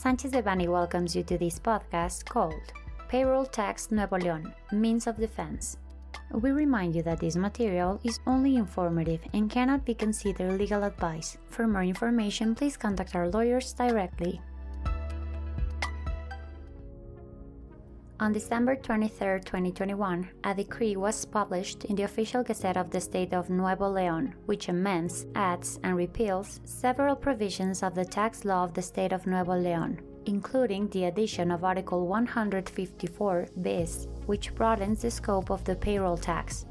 Sanchez Devanny welcomes you to this podcast called Payroll Tax Nuevo León Means of Defense. We remind you that this material is only informative and cannot be considered legal advice. For more information, please contact our lawyers directly. On December 23, 2021, a decree was published in the official Gazette of the State of Nuevo León, which amends, adds, and repeals several provisions of the tax law of the State of Nuevo León, including the addition of Article 154 bis, which broadens the scope of the payroll tax.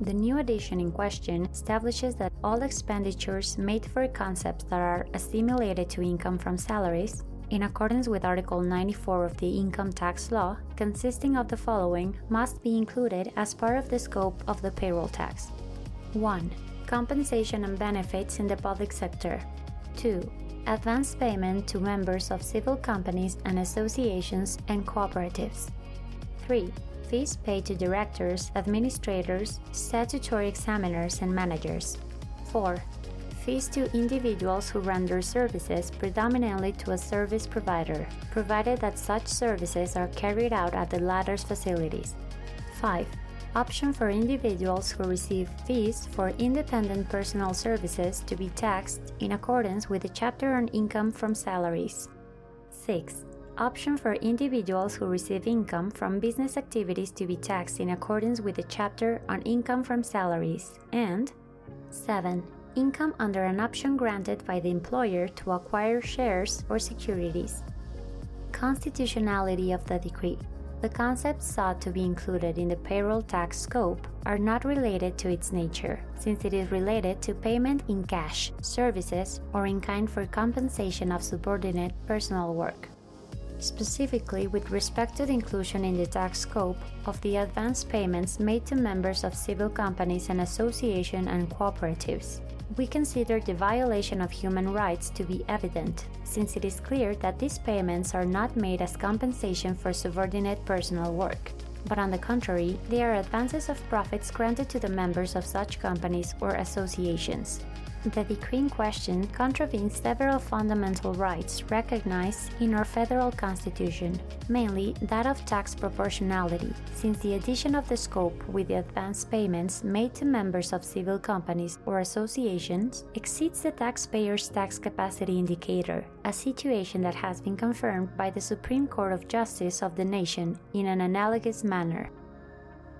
The new addition in question establishes that all expenditures made for concepts that are assimilated to income from salaries in accordance with Article 94 of the Income Tax Law, consisting of the following, must be included as part of the scope of the payroll tax 1. Compensation and benefits in the public sector. 2. Advance payment to members of civil companies and associations and cooperatives. 3. Fees paid to directors, administrators, statutory examiners, and managers. 4 fees to individuals who render services predominantly to a service provider, provided that such services are carried out at the latter's facilities. 5. Option for individuals who receive fees for independent personal services to be taxed in accordance with the chapter on income from salaries. 6. Option for individuals who receive income from business activities to be taxed in accordance with the chapter on income from salaries. And 7 income under an option granted by the employer to acquire shares or securities. Constitutionality of the decree. The concepts sought to be included in the payroll tax scope are not related to its nature, since it is related to payment in cash, services, or in kind for compensation of subordinate personal work. Specifically, with respect to the inclusion in the tax scope of the advance payments made to members of civil companies and associations and cooperatives, we consider the violation of human rights to be evident, since it is clear that these payments are not made as compensation for subordinate personal work, but on the contrary, they are advances of profits granted to the members of such companies or associations. The decree in question contravenes several fundamental rights recognized in our federal constitution, mainly that of tax proportionality, since the addition of the scope with the advance payments made to members of civil companies or associations exceeds the taxpayer's tax capacity indicator, a situation that has been confirmed by the Supreme Court of Justice of the nation in an analogous manner.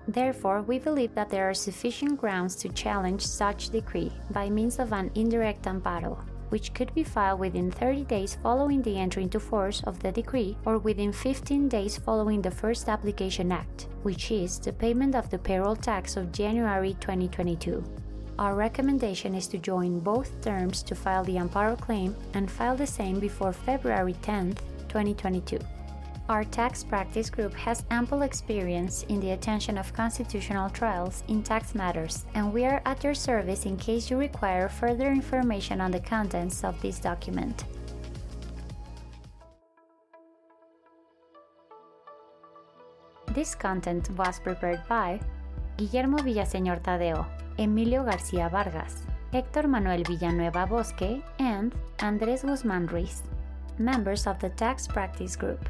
Therefore, we believe that there are sufficient grounds to challenge such decree by means of an indirect amparo, which could be filed within 30 days following the entry into force of the decree or within 15 days following the first application act, which is the payment of the payroll tax of January 2022. Our recommendation is to join both terms to file the amparo claim and file the same before February 10, 2022. Our tax practice group has ample experience in the attention of constitutional trials in tax matters, and we are at your service in case you require further information on the contents of this document. This content was prepared by Guillermo Villaseñor Tadeo, Emilio García Vargas, Héctor Manuel Villanueva Bosque, and Andrés Guzmán Ruiz, members of the Tax Practice Group.